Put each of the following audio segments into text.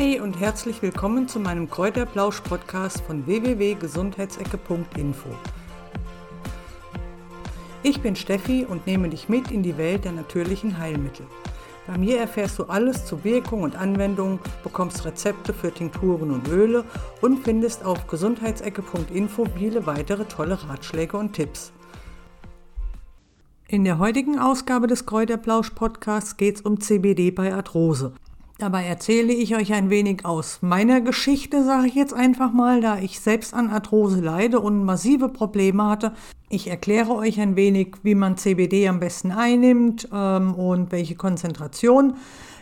Hey und herzlich willkommen zu meinem Kräuterplausch-Podcast von www.gesundheitsecke.info. Ich bin Steffi und nehme dich mit in die Welt der natürlichen Heilmittel. Bei mir erfährst du alles zu Wirkung und Anwendung, bekommst Rezepte für Tinkturen und Öle und findest auf gesundheitsecke.info viele weitere tolle Ratschläge und Tipps. In der heutigen Ausgabe des Kräuterplausch Podcasts geht es um CBD bei Arthrose. Dabei erzähle ich euch ein wenig aus meiner Geschichte, sage ich jetzt einfach mal, da ich selbst an Arthrose leide und massive Probleme hatte. Ich erkläre euch ein wenig, wie man CBD am besten einnimmt ähm, und welche Konzentration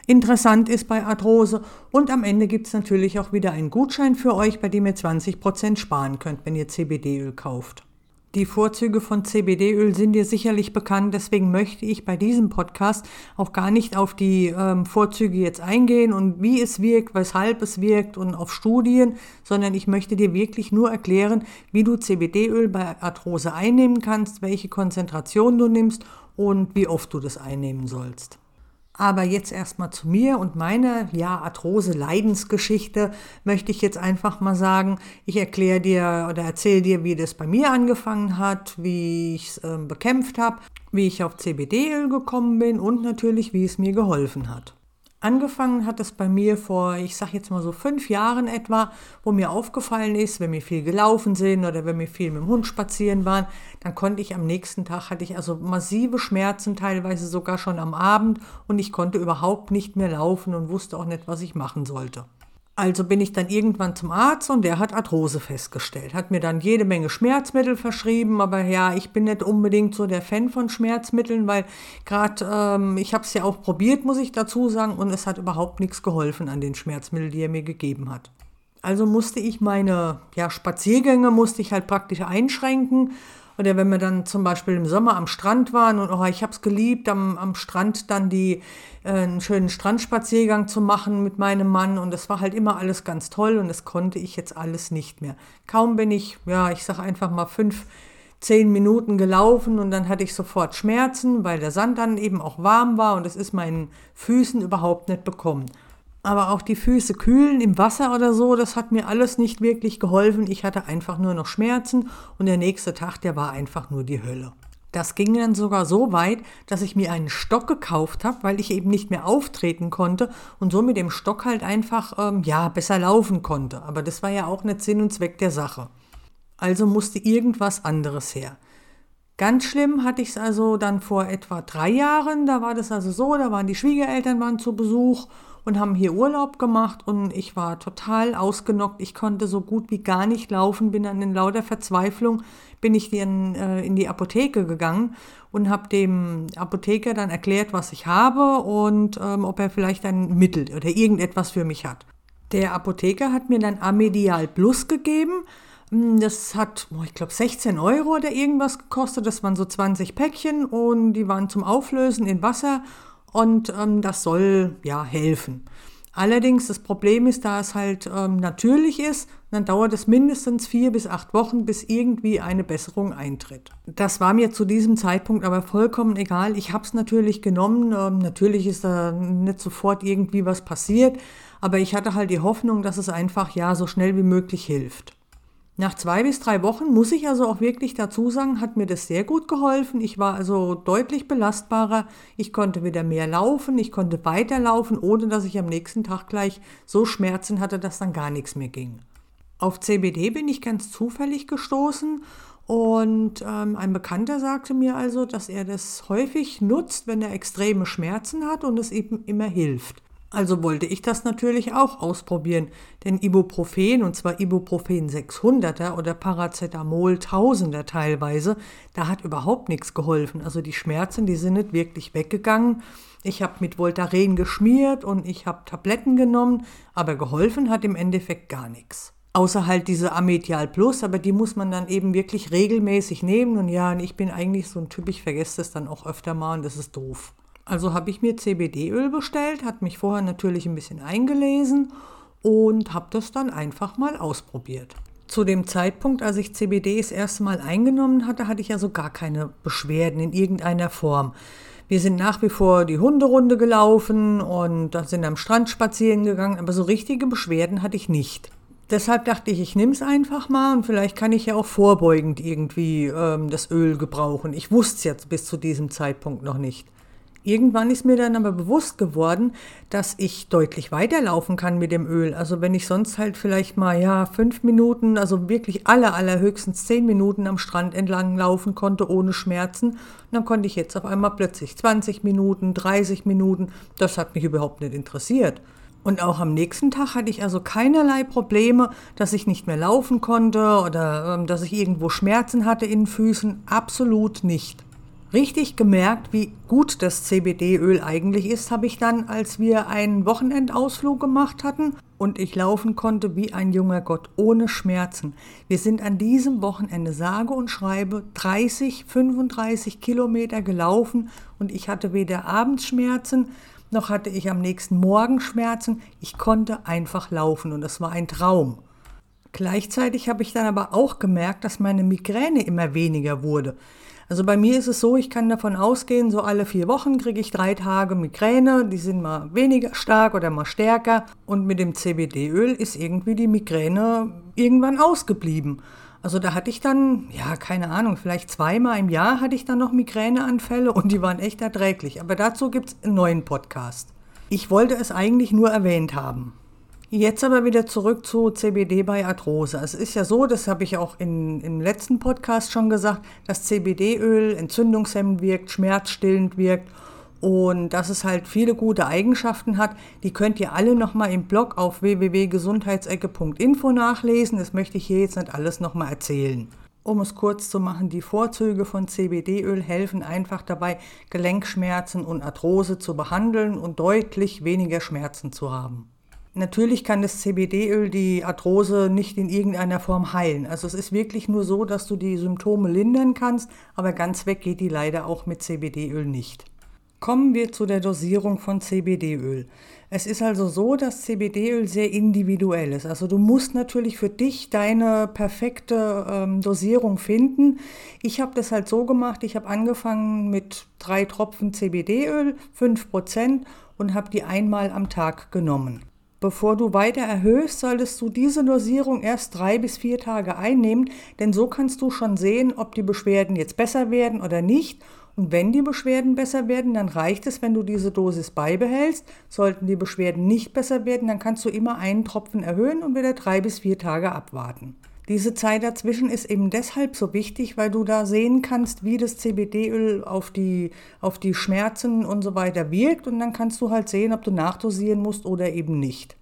interessant ist bei Arthrose. Und am Ende gibt es natürlich auch wieder einen Gutschein für euch, bei dem ihr 20% sparen könnt, wenn ihr CBD-Öl kauft. Die Vorzüge von CBD-Öl sind dir sicherlich bekannt, deswegen möchte ich bei diesem Podcast auch gar nicht auf die ähm, Vorzüge jetzt eingehen und wie es wirkt, weshalb es wirkt und auf Studien, sondern ich möchte dir wirklich nur erklären, wie du CBD-Öl bei Arthrose einnehmen kannst, welche Konzentration du nimmst und wie oft du das einnehmen sollst. Aber jetzt erstmal zu mir und meiner ja, Arthrose-Leidensgeschichte möchte ich jetzt einfach mal sagen. Ich erkläre dir oder erzähle dir, wie das bei mir angefangen hat, wie ich es äh, bekämpft habe, wie ich auf CBD-Öl gekommen bin und natürlich, wie es mir geholfen hat. Angefangen hat es bei mir vor, ich sag jetzt mal so fünf Jahren etwa, wo mir aufgefallen ist, wenn wir viel gelaufen sind oder wenn wir viel mit dem Hund spazieren waren, dann konnte ich am nächsten Tag, hatte ich also massive Schmerzen, teilweise sogar schon am Abend und ich konnte überhaupt nicht mehr laufen und wusste auch nicht, was ich machen sollte. Also bin ich dann irgendwann zum Arzt und der hat Arthrose festgestellt, hat mir dann jede Menge Schmerzmittel verschrieben, aber ja, ich bin nicht unbedingt so der Fan von Schmerzmitteln, weil gerade ähm, ich habe es ja auch probiert, muss ich dazu sagen, und es hat überhaupt nichts geholfen an den Schmerzmitteln, die er mir gegeben hat. Also musste ich meine ja, Spaziergänge musste ich halt praktisch einschränken oder wenn wir dann zum Beispiel im Sommer am Strand waren und oh, ich habe es geliebt, am, am Strand dann die, äh, einen schönen Strandspaziergang zu machen mit meinem Mann. Und das war halt immer alles ganz toll und das konnte ich jetzt alles nicht mehr. Kaum bin ich, ja, ich sage einfach mal fünf, zehn Minuten gelaufen und dann hatte ich sofort Schmerzen, weil der Sand dann eben auch warm war und es ist meinen Füßen überhaupt nicht bekommen aber auch die Füße kühlen im Wasser oder so, das hat mir alles nicht wirklich geholfen. Ich hatte einfach nur noch Schmerzen und der nächste Tag, der war einfach nur die Hölle. Das ging dann sogar so weit, dass ich mir einen Stock gekauft habe, weil ich eben nicht mehr auftreten konnte und so mit dem Stock halt einfach, ähm, ja, besser laufen konnte. Aber das war ja auch nicht Sinn und Zweck der Sache. Also musste irgendwas anderes her. Ganz schlimm hatte ich es also dann vor etwa drei Jahren. Da war das also so, da waren die Schwiegereltern waren zu Besuch und haben hier Urlaub gemacht und ich war total ausgenockt. Ich konnte so gut wie gar nicht laufen, bin dann in lauter Verzweiflung, bin ich in, äh, in die Apotheke gegangen und habe dem Apotheker dann erklärt, was ich habe und ähm, ob er vielleicht ein Mittel oder irgendetwas für mich hat. Der Apotheker hat mir dann Amedial Plus gegeben. Hm, das hat, ich glaube, 16 Euro oder irgendwas gekostet. Das waren so 20 Päckchen und die waren zum Auflösen in Wasser und ähm, das soll ja helfen. Allerdings das Problem ist, da es halt ähm, natürlich ist, dann dauert es mindestens vier bis acht Wochen, bis irgendwie eine Besserung eintritt. Das war mir zu diesem Zeitpunkt aber vollkommen egal. Ich habe es natürlich genommen. Ähm, natürlich ist da nicht sofort irgendwie was passiert, aber ich hatte halt die Hoffnung, dass es einfach ja so schnell wie möglich hilft. Nach zwei bis drei Wochen, muss ich also auch wirklich dazu sagen, hat mir das sehr gut geholfen. Ich war also deutlich belastbarer. Ich konnte wieder mehr laufen, ich konnte weiterlaufen, ohne dass ich am nächsten Tag gleich so Schmerzen hatte, dass dann gar nichts mehr ging. Auf CBD bin ich ganz zufällig gestoßen und ähm, ein Bekannter sagte mir also, dass er das häufig nutzt, wenn er extreme Schmerzen hat und es eben immer hilft. Also wollte ich das natürlich auch ausprobieren, denn Ibuprofen, und zwar Ibuprofen 600er oder Paracetamol 1000er teilweise, da hat überhaupt nichts geholfen. Also die Schmerzen, die sind nicht wirklich weggegangen. Ich habe mit Voltaren geschmiert und ich habe Tabletten genommen, aber geholfen hat im Endeffekt gar nichts. Außer halt diese Amedial Plus, aber die muss man dann eben wirklich regelmäßig nehmen. Und ja, ich bin eigentlich so ein Typ, ich vergesse das dann auch öfter mal und das ist doof. Also habe ich mir CBD-Öl bestellt, hat mich vorher natürlich ein bisschen eingelesen und habe das dann einfach mal ausprobiert. Zu dem Zeitpunkt, als ich CBD das erste Mal eingenommen hatte, hatte ich also gar keine Beschwerden in irgendeiner Form. Wir sind nach wie vor die Hunderunde gelaufen und sind am Strand spazieren gegangen, aber so richtige Beschwerden hatte ich nicht. Deshalb dachte ich, ich nehme es einfach mal und vielleicht kann ich ja auch vorbeugend irgendwie ähm, das Öl gebrauchen. Ich wusste es jetzt bis zu diesem Zeitpunkt noch nicht. Irgendwann ist mir dann aber bewusst geworden, dass ich deutlich weiterlaufen kann mit dem Öl. Also wenn ich sonst halt vielleicht mal ja fünf Minuten, also wirklich aller allerhöchstens zehn Minuten am Strand entlang laufen konnte ohne Schmerzen, dann konnte ich jetzt auf einmal plötzlich 20 Minuten, 30 Minuten. Das hat mich überhaupt nicht interessiert. Und auch am nächsten Tag hatte ich also keinerlei Probleme, dass ich nicht mehr laufen konnte oder ähm, dass ich irgendwo Schmerzen hatte in den Füßen. Absolut nicht. Richtig gemerkt, wie gut das CBD-Öl eigentlich ist, habe ich dann, als wir einen Wochenendausflug gemacht hatten und ich laufen konnte wie ein junger Gott, ohne Schmerzen. Wir sind an diesem Wochenende sage und schreibe 30, 35 Kilometer gelaufen und ich hatte weder Abendsschmerzen noch hatte ich am nächsten Morgen Schmerzen. Ich konnte einfach laufen und das war ein Traum. Gleichzeitig habe ich dann aber auch gemerkt, dass meine Migräne immer weniger wurde. Also bei mir ist es so, ich kann davon ausgehen, so alle vier Wochen kriege ich drei Tage Migräne, die sind mal weniger stark oder mal stärker und mit dem CBD-Öl ist irgendwie die Migräne irgendwann ausgeblieben. Also da hatte ich dann, ja, keine Ahnung, vielleicht zweimal im Jahr hatte ich dann noch Migräneanfälle und die waren echt erträglich. Aber dazu gibt es einen neuen Podcast. Ich wollte es eigentlich nur erwähnt haben. Jetzt aber wieder zurück zu CBD bei Arthrose. Es ist ja so, das habe ich auch in, im letzten Podcast schon gesagt, dass CBD-Öl entzündungshemmend wirkt, schmerzstillend wirkt und dass es halt viele gute Eigenschaften hat. Die könnt ihr alle nochmal im Blog auf www.gesundheitsecke.info nachlesen. Das möchte ich hier jetzt nicht alles nochmal erzählen. Um es kurz zu machen, die Vorzüge von CBD-Öl helfen einfach dabei, Gelenkschmerzen und Arthrose zu behandeln und deutlich weniger Schmerzen zu haben. Natürlich kann das CBD-Öl die Arthrose nicht in irgendeiner Form heilen. Also es ist wirklich nur so, dass du die Symptome lindern kannst, aber ganz weg geht die leider auch mit CBD-Öl nicht. Kommen wir zu der Dosierung von CBD-Öl. Es ist also so, dass CBD-Öl sehr individuell ist. Also du musst natürlich für dich deine perfekte ähm, Dosierung finden. Ich habe das halt so gemacht, ich habe angefangen mit drei Tropfen CBD-Öl, 5% und habe die einmal am Tag genommen. Bevor du weiter erhöhst, solltest du diese Dosierung erst drei bis vier Tage einnehmen, denn so kannst du schon sehen, ob die Beschwerden jetzt besser werden oder nicht. Und wenn die Beschwerden besser werden, dann reicht es, wenn du diese Dosis beibehältst. Sollten die Beschwerden nicht besser werden, dann kannst du immer einen Tropfen erhöhen und wieder drei bis vier Tage abwarten. Diese Zeit dazwischen ist eben deshalb so wichtig, weil du da sehen kannst, wie das CBD-Öl auf die, auf die Schmerzen und so weiter wirkt und dann kannst du halt sehen, ob du nachdosieren musst oder eben nicht.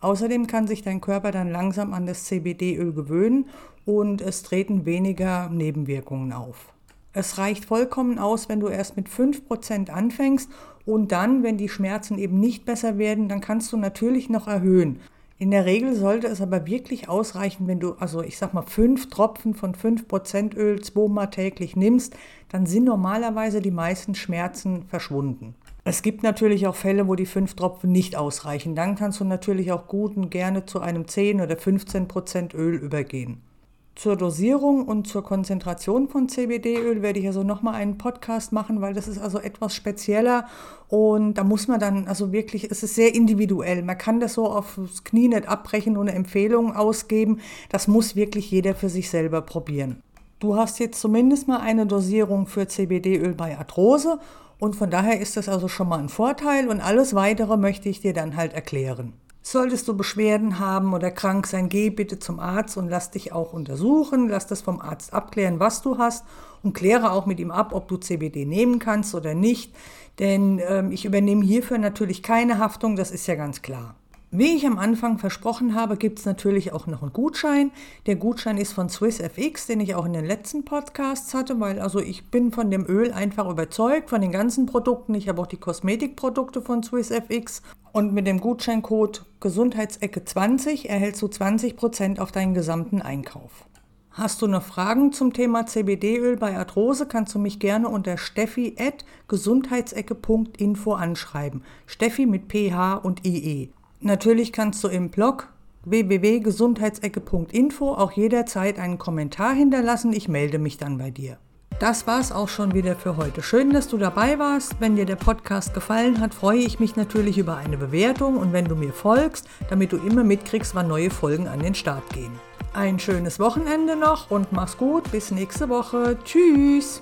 Außerdem kann sich dein Körper dann langsam an das CBD-Öl gewöhnen und es treten weniger Nebenwirkungen auf. Es reicht vollkommen aus, wenn du erst mit 5% anfängst und dann, wenn die Schmerzen eben nicht besser werden, dann kannst du natürlich noch erhöhen. In der Regel sollte es aber wirklich ausreichen, wenn du, also ich sag mal, fünf Tropfen von 5% Öl zweimal täglich nimmst, dann sind normalerweise die meisten Schmerzen verschwunden. Es gibt natürlich auch Fälle, wo die fünf Tropfen nicht ausreichen. Dann kannst du natürlich auch gut und gerne zu einem 10 oder 15% Öl übergehen. Zur Dosierung und zur Konzentration von CBD-Öl werde ich also nochmal einen Podcast machen, weil das ist also etwas spezieller und da muss man dann also wirklich, es ist sehr individuell. Man kann das so aufs Knie nicht abbrechen und eine Empfehlung ausgeben. Das muss wirklich jeder für sich selber probieren. Du hast jetzt zumindest mal eine Dosierung für CBD-Öl bei Arthrose und von daher ist das also schon mal ein Vorteil und alles weitere möchte ich dir dann halt erklären. Solltest du Beschwerden haben oder krank sein, geh bitte zum Arzt und lass dich auch untersuchen. Lass das vom Arzt abklären, was du hast und kläre auch mit ihm ab, ob du CBD nehmen kannst oder nicht. Denn ähm, ich übernehme hierfür natürlich keine Haftung, das ist ja ganz klar. Wie ich am Anfang versprochen habe, gibt es natürlich auch noch einen Gutschein. Der Gutschein ist von SwissFX, den ich auch in den letzten Podcasts hatte, weil also ich bin von dem Öl einfach überzeugt, von den ganzen Produkten. Ich habe auch die Kosmetikprodukte von SwissFX und mit dem Gutscheincode Gesundheitsecke20 erhältst du 20% auf deinen gesamten Einkauf. Hast du noch Fragen zum Thema CBD-Öl bei Arthrose, kannst du mich gerne unter steffi.gesundheitsecke.info anschreiben. Steffi mit PH und IE. Natürlich kannst du im Blog www.gesundheitsecke.info auch jederzeit einen Kommentar hinterlassen. Ich melde mich dann bei dir. das war's auch schon wieder für heute. Schön, dass du dabei warst. Wenn dir der Podcast gefallen hat, freue ich mich natürlich über eine Bewertung und wenn du mir folgst, damit du immer mitkriegst, wann neue Folgen an den Start gehen. Ein schönes Wochenende noch und mach's gut. Bis nächste Woche. Tschüss.